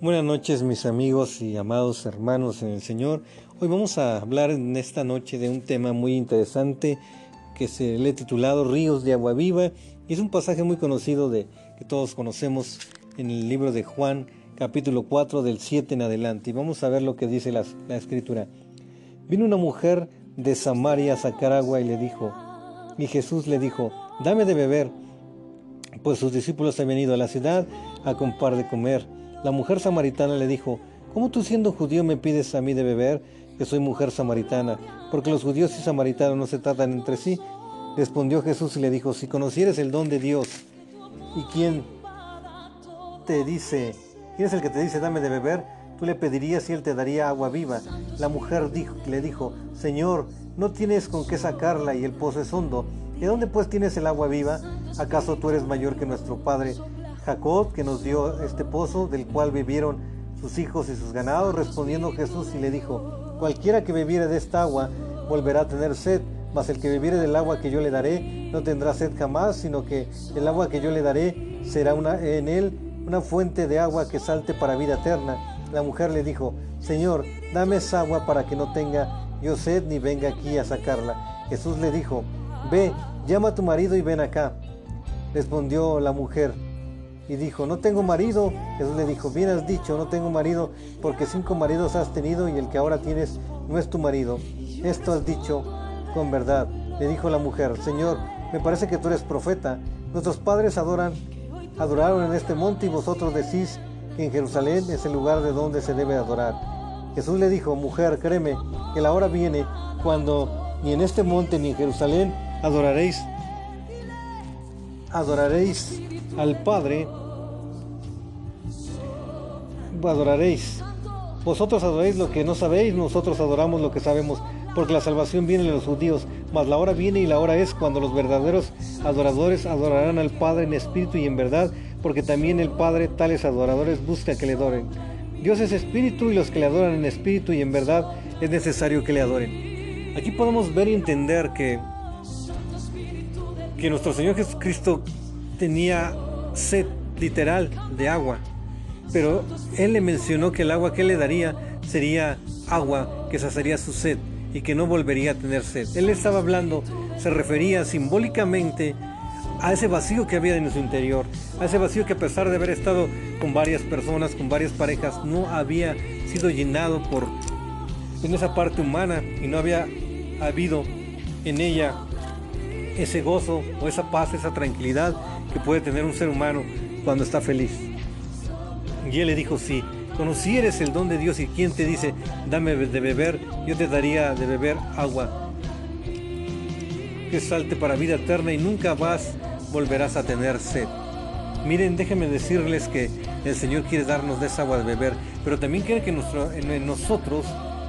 Buenas noches mis amigos y amados hermanos en el Señor. Hoy vamos a hablar en esta noche de un tema muy interesante que se le he titulado Ríos de Agua Viva y es un pasaje muy conocido de que todos conocemos en el libro de Juan capítulo 4 del 7 en adelante y vamos a ver lo que dice la, la escritura. Vino una mujer de Samaria a sacar agua y le dijo, y Jesús le dijo, dame de beber, pues sus discípulos habían ido a la ciudad a comprar de comer. La mujer samaritana le dijo, ¿cómo tú siendo judío me pides a mí de beber, que soy mujer samaritana? Porque los judíos y samaritanos no se tratan entre sí. Respondió Jesús y le dijo, si conocieres el don de Dios, ¿y quién te dice, quién es el que te dice dame de beber? Tú le pedirías y él te daría agua viva. La mujer dijo, le dijo, Señor, no tienes con qué sacarla y el pozo es hondo. ¿De dónde pues tienes el agua viva? ¿Acaso tú eres mayor que nuestro Padre Jacob, que nos dio este pozo, del cual vivieron sus hijos y sus ganados. Respondiendo Jesús y le dijo, cualquiera que bebiere de esta agua volverá a tener sed, mas el que bebiere del agua que yo le daré no tendrá sed jamás, sino que el agua que yo le daré será una, en él una fuente de agua que salte para vida eterna. La mujer le dijo, Señor, dame esa agua para que no tenga yo sed ni venga aquí a sacarla. Jesús le dijo, Ve, llama a tu marido y ven acá. Respondió la mujer, y dijo, no tengo marido. Jesús le dijo, bien has dicho, no tengo marido, porque cinco maridos has tenido y el que ahora tienes no es tu marido. Esto has dicho con verdad. Le dijo la mujer, Señor, me parece que tú eres profeta. Nuestros padres adoran, adoraron en este monte y vosotros decís que en Jerusalén es el lugar de donde se debe adorar. Jesús le dijo, mujer, créeme, que la hora viene cuando ni en este monte ni en Jerusalén adoraréis, adoraréis al Padre, adoraréis. Vosotros adoráis lo que no sabéis, nosotros adoramos lo que sabemos, porque la salvación viene de los judíos, mas la hora viene y la hora es cuando los verdaderos adoradores adorarán al Padre en espíritu y en verdad, porque también el Padre tales adoradores busca que le adoren. Dios es espíritu y los que le adoran en espíritu y en verdad es necesario que le adoren. Aquí podemos ver y entender que, que nuestro Señor Jesucristo tenía sed literal de agua. Pero él le mencionó que el agua que le daría sería agua que saciaría su sed y que no volvería a tener sed. Él estaba hablando, se refería simbólicamente a ese vacío que había en su interior, a ese vacío que a pesar de haber estado con varias personas, con varias parejas, no había sido llenado por en esa parte humana y no había habido en ella ese gozo o esa paz, esa tranquilidad que puede tener un ser humano cuando está feliz. Y él le dijo, si conocieres el don de Dios y quien te dice, dame de beber, yo te daría de beber agua que salte para vida eterna y nunca más volverás a tener sed. Miren, déjenme decirles que el Señor quiere darnos de esa agua de beber, pero también quiere que en nosotros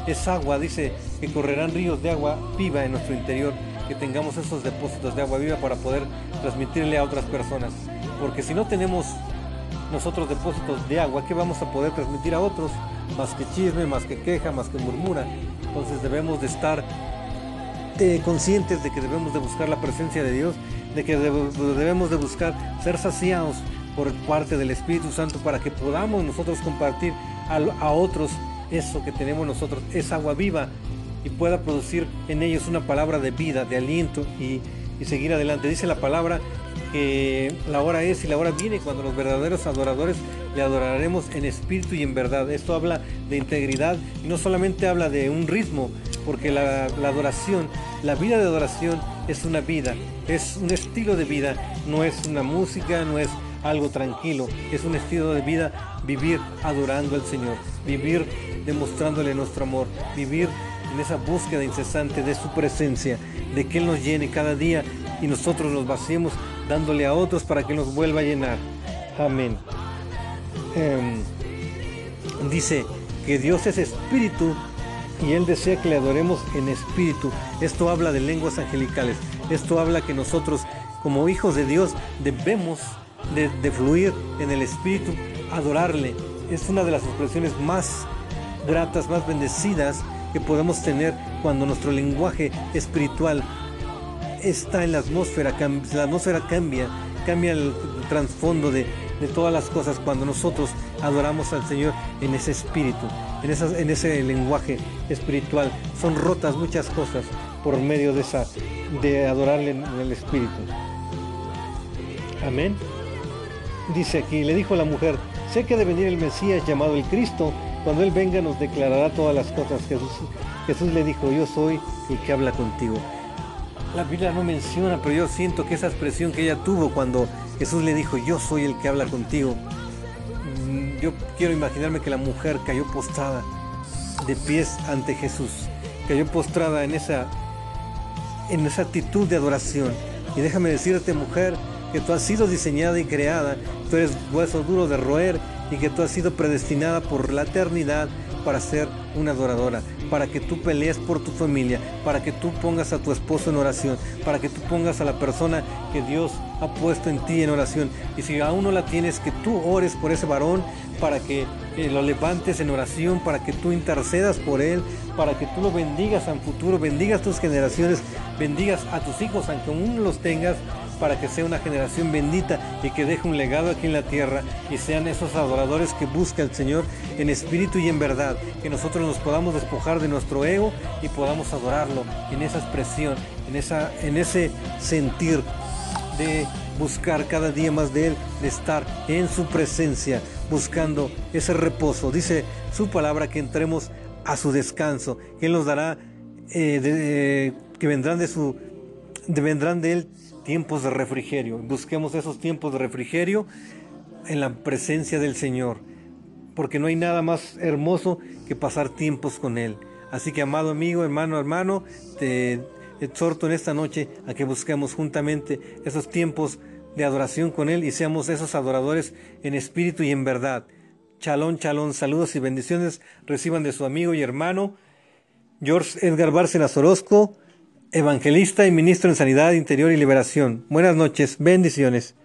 esa agua, dice, que correrán ríos de agua viva en nuestro interior que tengamos esos depósitos de agua viva para poder transmitirle a otras personas. Porque si no tenemos nosotros depósitos de agua, ¿qué vamos a poder transmitir a otros? Más que chisme, más que queja, más que murmura. Entonces debemos de estar eh, conscientes de que debemos de buscar la presencia de Dios, de que debemos de buscar ser saciados por parte del Espíritu Santo para que podamos nosotros compartir a, a otros eso que tenemos nosotros, esa agua viva y pueda producir en ellos una palabra de vida, de aliento y, seguir adelante. Dice la palabra que la hora es y la hora viene cuando los verdaderos adoradores le adoraremos en espíritu y en verdad. Esto habla de integridad y no solamente habla de un ritmo, porque la, adoración, la vida de adoración es una vida, es un estilo de vida, no es una música, no es algo tranquilo, es un estilo de vida vivir adorando al Señor, vivir demostrándole nuestro amor, vivir en esa búsqueda incesante de su presencia, de que Él nos llene cada día y nosotros nos vaciemos dándole a otros para que nos vuelva a llenar. Amén. Em, dice que Dios es espíritu y Él desea que le adoremos en espíritu. Esto habla de lenguas angelicales. Esto habla que nosotros como hijos de Dios debemos de, de fluir en el espíritu, adorarle. Es una de las expresiones más gratas, más bendecidas que podemos tener cuando nuestro lenguaje espiritual está en la atmósfera, la atmósfera cambia, cambia el trasfondo de, de todas las cosas cuando nosotros adoramos al Señor en ese espíritu, en, en ese lenguaje espiritual. Son rotas muchas cosas por medio de, esa, de adorarle en el espíritu. Amén. Dice aquí, le dijo la mujer, sé que de venir el Mesías llamado el Cristo, cuando Él venga nos declarará todas las cosas. Jesús, Jesús le dijo, yo soy el que habla contigo. La Biblia no menciona, pero yo siento que esa expresión que ella tuvo cuando Jesús le dijo, yo soy el que habla contigo. Mm, yo quiero imaginarme que la mujer cayó postrada de pies ante Jesús. Cayó postrada en esa, en esa actitud de adoración. Y déjame decirte, mujer, que tú has sido diseñada y creada, tú eres hueso duro de roer y que tú has sido predestinada por la eternidad para ser una adoradora, para que tú pelees por tu familia, para que tú pongas a tu esposo en oración, para que tú pongas a la persona que Dios ha puesto en ti en oración. Y si aún no la tienes, que tú ores por ese varón, para que eh, lo levantes en oración, para que tú intercedas por él, para que tú lo bendigas en futuro, bendigas tus generaciones, bendigas a tus hijos, aunque aún no los tengas, para que sea una generación bendita y que deje un legado aquí en la tierra y sean esos adoradores que busca el Señor en espíritu y en verdad, que nosotros nos podamos despojar de nuestro ego y podamos adorarlo en esa expresión, en, esa, en ese sentir de buscar cada día más de Él, de estar en su presencia, buscando ese reposo. Dice su palabra que entremos a su descanso, que Él nos dará, eh, eh, que vendrán de su, vendrán de Él tiempos de refrigerio. Busquemos esos tiempos de refrigerio en la presencia del Señor, porque no hay nada más hermoso que pasar tiempos con Él. Así que, amado amigo, hermano, hermano, te exhorto en esta noche a que busquemos juntamente esos tiempos de adoración con Él y seamos esos adoradores en espíritu y en verdad. Chalón, chalón, saludos y bendiciones reciban de su amigo y hermano George Edgar Bárcenas Orozco evangelista y ministro en Sanidad Interior y Liberación. Buenas noches, bendiciones.